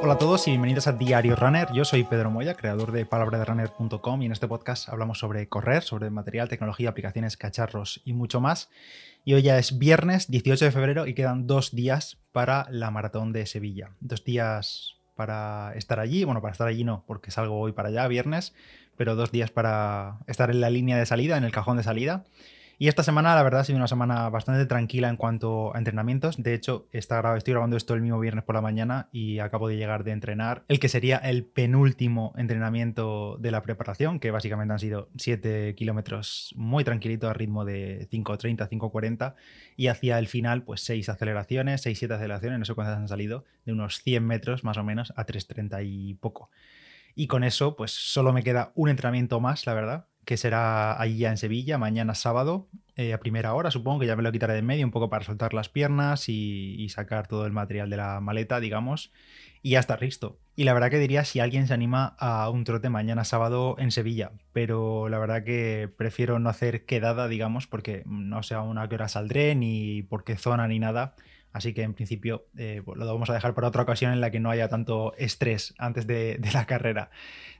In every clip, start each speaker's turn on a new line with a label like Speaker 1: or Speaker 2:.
Speaker 1: Hola a todos y bienvenidos a Diario Runner. Yo soy Pedro Moya, creador de palabraderunner.com y en este podcast hablamos sobre correr, sobre material, tecnología, aplicaciones, cacharros y mucho más. Y hoy ya es viernes 18 de febrero y quedan dos días para la maratón de Sevilla. Dos días para estar allí, bueno, para estar allí no, porque salgo hoy para allá, viernes, pero dos días para estar en la línea de salida, en el cajón de salida. Y esta semana, la verdad, ha sido una semana bastante tranquila en cuanto a entrenamientos. De hecho, está, estoy grabando esto el mismo viernes por la mañana y acabo de llegar de entrenar el que sería el penúltimo entrenamiento de la preparación, que básicamente han sido 7 kilómetros muy tranquilito a ritmo de 5.30, 5.40 y hacia el final, pues 6 aceleraciones, 6-7 aceleraciones, no sé cuántas han salido, de unos 100 metros más o menos a 3.30 y poco. Y con eso, pues solo me queda un entrenamiento más, la verdad, que será allí ya en Sevilla, mañana sábado, eh, a primera hora, supongo que ya me lo quitaré de en medio un poco para soltar las piernas y, sacar todo el material de la maleta, digamos, y ya está listo. Y la verdad que diría si alguien se anima a un trote mañana sábado en Sevilla, pero la verdad que prefiero no hacer quedada, digamos, porque no sé aún a qué hora saldré, ni por qué zona, ni nada. Así que en principio eh, lo vamos a dejar para otra ocasión en la que no haya tanto estrés antes de, la carrera.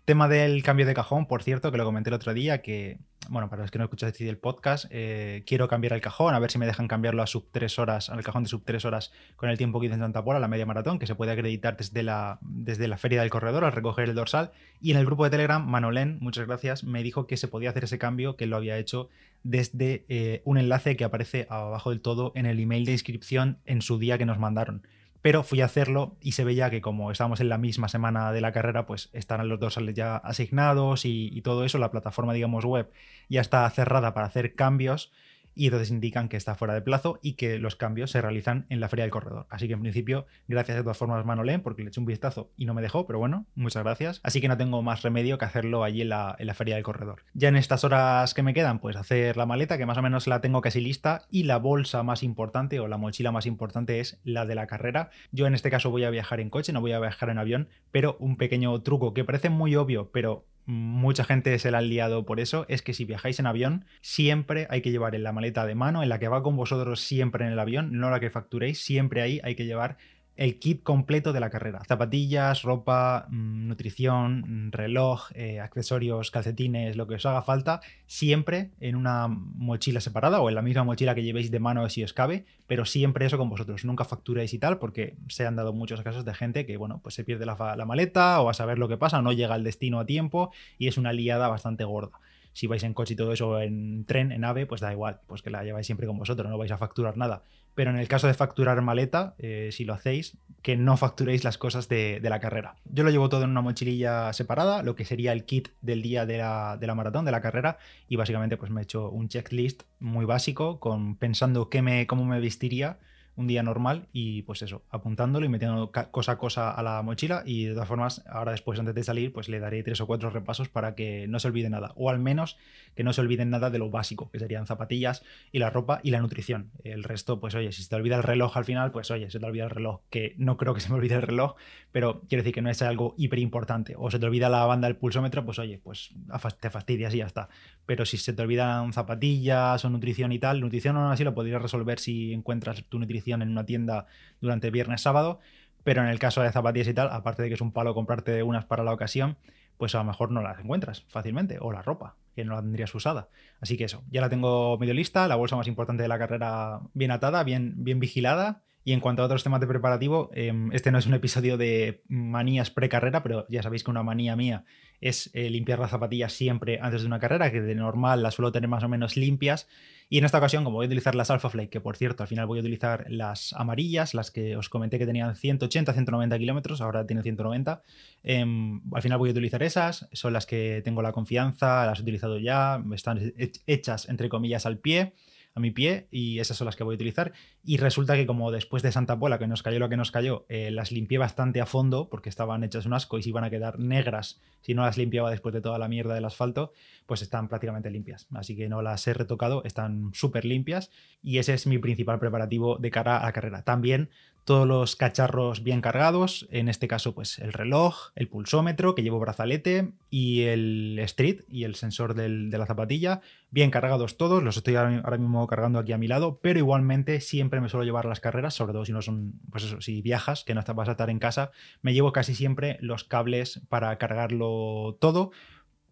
Speaker 1: Tema del cambio de cajón, por cierto, que lo comenté el otro día, que, bueno, para los que no escucháis el podcast, eh, quiero cambiar el cajón, a ver si me dejan cambiarlo a sub 3 horas, al cajón de sub 3 horas con el tiempo que hice en Santa Pola, la media maratón, que se puede acreditar desde la, desde la feria del corredor al recoger el dorsal. Y en el grupo de Telegram, Manolén, muchas gracias, me dijo que se podía hacer ese cambio, que lo había hecho desde eh, un enlace que aparece abajo del todo en el email de inscripción en su día que nos mandaron. Pero fui a hacerlo y se veía que como estábamos en la misma semana de la carrera, pues están los dorsales ya asignados y, y todo eso, la plataforma, digamos, web ya está cerrada para hacer cambios y entonces indican que está fuera de plazo y que los cambios se realizan en la feria del corredor. Así que en principio, gracias de todas formas Manolén, porque le eché un vistazo y no me dejó, pero bueno, muchas gracias. Así que no tengo más remedio que hacerlo allí en la, en la feria del corredor. Ya en estas horas que me quedan, pues hacer la maleta, que más o menos la tengo casi lista, y la bolsa más importante o la mochila más importante es la de la carrera. Yo en este caso voy a viajar en coche, no voy a viajar en avión, pero un pequeño truco que parece muy obvio, pero mucha gente se la ha liado por eso, es que si viajáis en avión, siempre hay que llevar en la maleta de mano, en la que va con vosotros siempre en el avión, no la que facturéis, siempre ahí hay que llevar el kit completo de la carrera. Zapatillas, ropa, mm, nutrición, mm, reloj, eh, accesorios, calcetines, lo que os haga falta, siempre en una mochila separada o en la misma mochila que llevéis de mano si os cabe, pero siempre eso con vosotros. Nunca facturéis y tal, porque se han dado muchos casos de gente que, bueno, pues se pierde la, la maleta o a saber lo que pasa, no llega al destino a tiempo y es una liada bastante gorda si vais en coche y todo eso, en tren, en ave, pues da igual, pues que la lleváis siempre con vosotros, no vais a facturar nada. Pero en el caso de facturar maleta, eh, si lo hacéis, que no facturéis las cosas de, la carrera. Yo lo llevo todo en una mochililla separada, lo que sería el kit del día de la, de la maratón, de la carrera, y básicamente pues me he hecho un checklist muy básico, con pensando qué me, cómo me vestiría un día normal y pues eso, apuntándolo y metiendo cosa a cosa a la mochila y de todas formas, ahora después antes de salir, pues le daré tres o cuatro repasos para que no se olvide nada, o al menos que no se olviden nada de lo básico, que serían zapatillas y la ropa y la nutrición. El resto, pues oye, si se te olvida el reloj al final, pues oye, se te olvida el reloj, que no creo que se me olvide el reloj, pero quiero decir que no es algo hiper importante, o se te olvida la banda del pulsómetro, pues oye, pues te fastidias y ya está. Pero si se te olvidan zapatillas o nutrición y tal, nutrición aún así lo podrías resolver si encuentras tu nutrición en una tienda durante viernes, sábado, pero en el caso de zapatillas y tal, aparte de que es un palo comprarte unas para la ocasión, pues a lo mejor no las encuentras fácilmente, o la ropa, que no la tendrías usada. Así que eso, ya la tengo medio lista, la bolsa más importante de la carrera bien atada, bien, bien vigilada. Y en cuanto a otros temas de preparativo, em, este no es un episodio de manías pre-carrera, pero ya sabéis que una manía mía es eh, limpiar las zapatillas siempre antes de una carrera, que de normal las suelo tener más o menos limpias. Y en esta ocasión, como voy a utilizar las Alpha Flake, que por cierto, al final voy a utilizar las amarillas, las que os comenté que tenían 180, 190 kilómetros, ahora tienen 190. Em, al final voy a utilizar esas, son las que tengo la confianza, las he utilizado ya, están hechas entre comillas al pie a mi pie y esas son las que voy a utilizar. Y resulta que como después de Santa Pola, que nos cayó lo que nos cayó, eh, las limpié bastante a fondo porque estaban hechas un asco y se iban a quedar negras si no las limpiaba después de toda la mierda del asfalto, pues están prácticamente limpias. Así que no las he retocado, están súper limpias y ese es mi principal preparativo de cara a la carrera. También todos los cacharros bien cargados, en este caso pues el reloj, el pulsómetro que llevo brazalete y el street y el sensor de la zapatilla, bien cargados todos, los estoy ahora mismo cargando aquí a mi lado, pero igualmente siempre me suelo llevar las carreras, sobre todo si no son, pues eso, si viajas, que no vas a estar en casa, me llevo casi siempre los cables para cargarlo todo.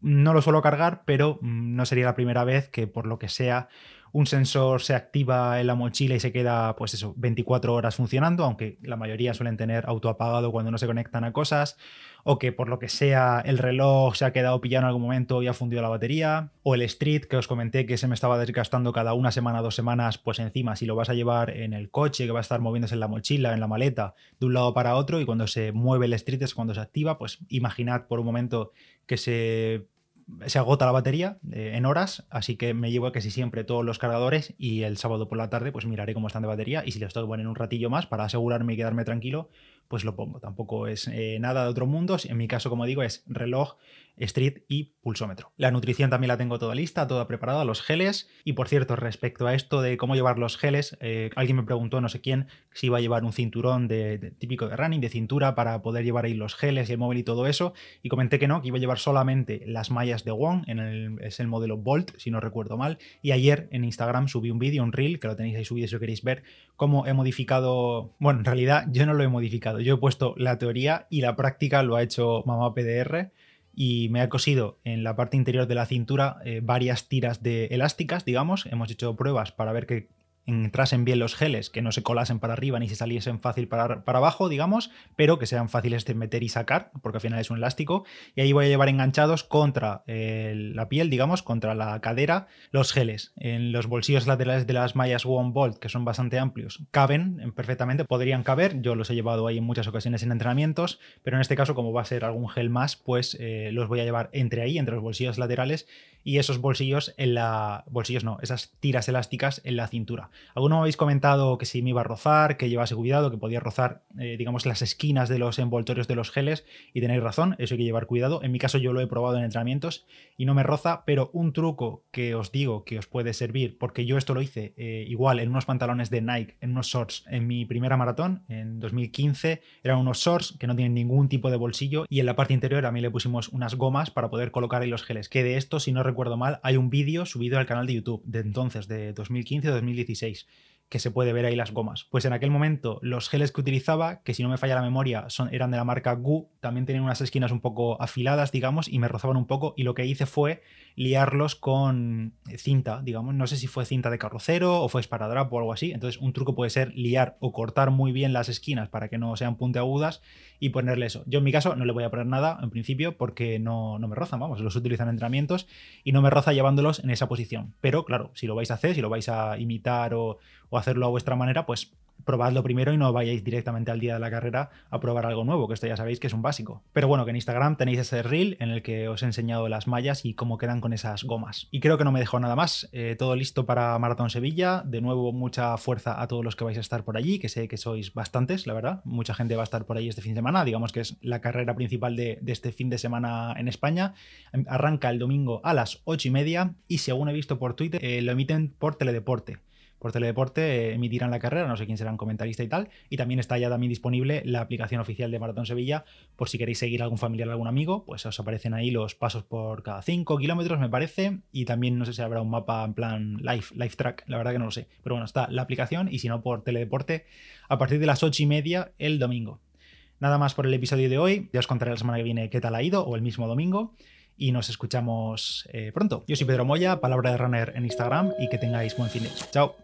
Speaker 1: No lo suelo cargar, pero mm, no sería la primera vez que por lo que sea un sensor se activa en la mochila y se queda, pues eso, 24 horas funcionando, aunque la mayoría suelen tener autoapagado cuando no se conectan a cosas, o que por lo que sea el reloj se ha quedado pillado en algún momento y ha fundido la batería, o el Street que os comenté que se me estaba desgastando cada una semana, dos semanas, pues encima si lo vas a llevar en el coche, que va a estar moviéndose en la mochila, en la maleta, de un lado para otro, y cuando se mueve el Street es cuando se activa, pues imaginad por un momento que se se agota la batería eh, en horas, así que me llevo casi siempre todos los cargadores y el sábado por la tarde pues miraré cómo están de batería y si les tengo que poner un ratillo más para asegurarme y quedarme tranquilo, pues lo pongo. Tampoco es eh, nada de otro mundo, en mi caso como digo es reloj, Street y pulsómetro. La nutrición también la tengo toda lista, toda preparada, los geles. Y por cierto, respecto a esto de cómo llevar los geles, eh, alguien me preguntó, no sé quién, si iba a llevar un cinturón de, típico de running, de cintura, para poder llevar ahí los geles y el móvil y todo eso. Y comenté que no, que iba a llevar solamente las mallas de Wong, en el, es el modelo Bolt, si no recuerdo mal. Y ayer en Instagram subí un vídeo, un reel, que lo tenéis ahí subido si lo queréis ver, cómo he modificado. Bueno, en realidad yo no lo he modificado, yo he puesto la teoría y la práctica lo ha hecho Mamá PDR y me ha cosido en la parte interior de la cintura eh, varias tiras de elásticas, digamos. Hemos hecho pruebas para ver que entrasen bien los geles, que no se colasen para arriba ni se saliesen fácil para, para, abajo, digamos, pero que sean fáciles de meter y sacar, porque al final es un elástico. Y ahí voy a llevar enganchados contra eh, la piel, digamos, contra la cadera, los geles. En los bolsillos laterales de las mallas One Bolt, que son bastante amplios, caben perfectamente, podrían caber. Yo los he llevado ahí en muchas ocasiones en entrenamientos, pero en este caso, como va a ser algún gel más, pues eh, los voy a llevar entre ahí, entre los bolsillos laterales y esos bolsillos en la. Bolsillos no, esas tiras elásticas en la cintura. Algunos me habéis comentado que si me iba a rozar, que llevase cuidado, que podía rozar, eh, digamos, las esquinas de los envoltorios de los geles, y tenéis razón, eso hay que llevar cuidado. En mi caso, yo lo he probado en entrenamientos y no me roza, pero un truco que os digo que os puede servir, porque yo esto lo hice eh, igual en unos pantalones de Nike, en unos shorts, en mi primera maratón, en 2015, eran unos shorts que no tienen ningún tipo de bolsillo, y en la parte interior a mí le pusimos unas gomas para poder colocar ahí los geles. Que de esto, si no recuerdo mal, hay un vídeo subido al canal de YouTube de entonces, de 2015 o 2016 que se puede ver ahí las gomas. Pues en aquel momento los geles que utilizaba, que si no me falla la memoria son, eran de la marca Gu, también tenían unas esquinas un poco afiladas, digamos, y me rozaban un poco, y lo que hice fue liarlos con cinta, digamos, no sé si fue cinta de carrocero o fue esparadrapo o algo así, entonces un truco puede ser liar o cortar muy bien las esquinas para que no sean puntiagudas y ponerle eso. Yo en mi caso no le voy a poner nada en principio porque no, no me rozan, vamos, los utilizan en entrenamientos y no me roza llevándolos en esa posición, pero claro, si lo vais a hacer, si lo vais a imitar o, o hacerlo a vuestra manera, pues probadlo primero y no vayáis directamente al día de la carrera a probar algo nuevo, que esto ya sabéis que es un básico. Pero bueno, que en Instagram tenéis ese reel en el que os he enseñado las mallas y cómo quedan con esas gomas. Y creo que no me dejo nada más. Eh, todo listo para Maratón Sevilla. De nuevo, mucha fuerza a todos los que vais a estar por allí, que sé que sois bastantes, la verdad. Mucha gente va a estar por ahí este fin de semana. Digamos que es la carrera principal de, este fin de semana en España. Arranca el domingo a las 8 y media y según he visto por Twitter, eh, lo emiten por teledeporte por Teledeporte emitirán la carrera, no sé quién será un comentarista y tal. Y también está ya también disponible la aplicación oficial de Maratón Sevilla, por si queréis seguir a algún familiar, algún amigo, pues os aparecen ahí los pasos por cada 5 kilómetros, me parece. Y también no sé si habrá un mapa en plan live, live track, la verdad que no lo sé. Pero bueno, está la aplicación y si no por Teledeporte, a partir de las 8 y media el domingo. Nada más por el episodio de hoy. Ya os contaré la semana que viene qué tal ha ido, o el mismo domingo y nos escuchamos eh, pronto. Yo soy Pedro Moya, Palabra de Runner en Instagram y que tengáis buen fin de Chao.